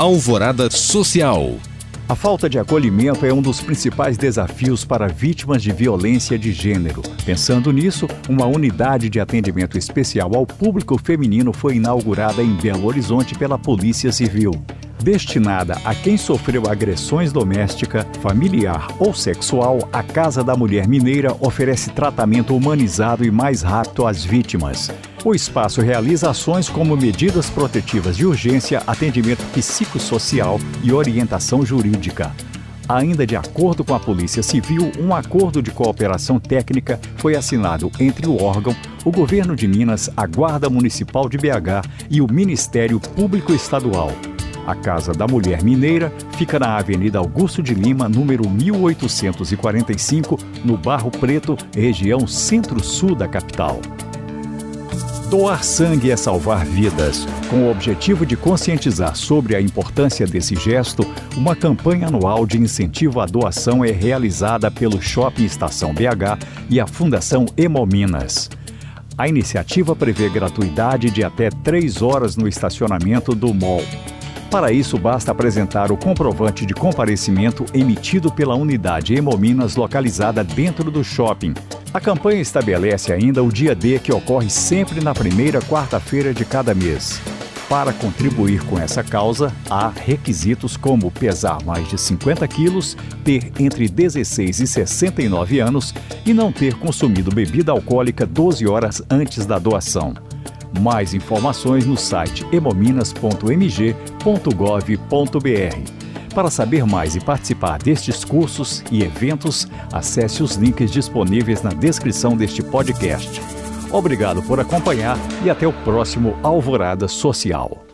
Alvorada Social. A falta de acolhimento é um dos principais desafios para vítimas de violência de gênero. Pensando nisso, uma unidade de atendimento especial ao público feminino foi inaugurada em Belo Horizonte pela Polícia Civil destinada a quem sofreu agressões doméstica, familiar ou sexual, a Casa da Mulher Mineira oferece tratamento humanizado e mais rápido às vítimas. O espaço realiza ações como medidas protetivas de urgência, atendimento psicossocial e orientação jurídica. Ainda de acordo com a Polícia Civil, um acordo de cooperação técnica foi assinado entre o órgão, o Governo de Minas, a Guarda Municipal de BH e o Ministério Público Estadual. A Casa da Mulher Mineira fica na Avenida Augusto de Lima, número 1845, no Barro Preto, região centro-sul da capital. Doar sangue é salvar vidas. Com o objetivo de conscientizar sobre a importância desse gesto, uma campanha anual de incentivo à doação é realizada pelo Shopping Estação BH e a Fundação Hemominas. A iniciativa prevê gratuidade de até três horas no estacionamento do mall. Para isso, basta apresentar o comprovante de comparecimento emitido pela unidade Hemominas localizada dentro do shopping. A campanha estabelece ainda o dia D que ocorre sempre na primeira quarta-feira de cada mês. Para contribuir com essa causa, há requisitos como pesar mais de 50 quilos, ter entre 16 e 69 anos e não ter consumido bebida alcoólica 12 horas antes da doação. Mais informações no site hemominas.mg.gov.br. Para saber mais e participar destes cursos e eventos, acesse os links disponíveis na descrição deste podcast. Obrigado por acompanhar e até o próximo Alvorada Social.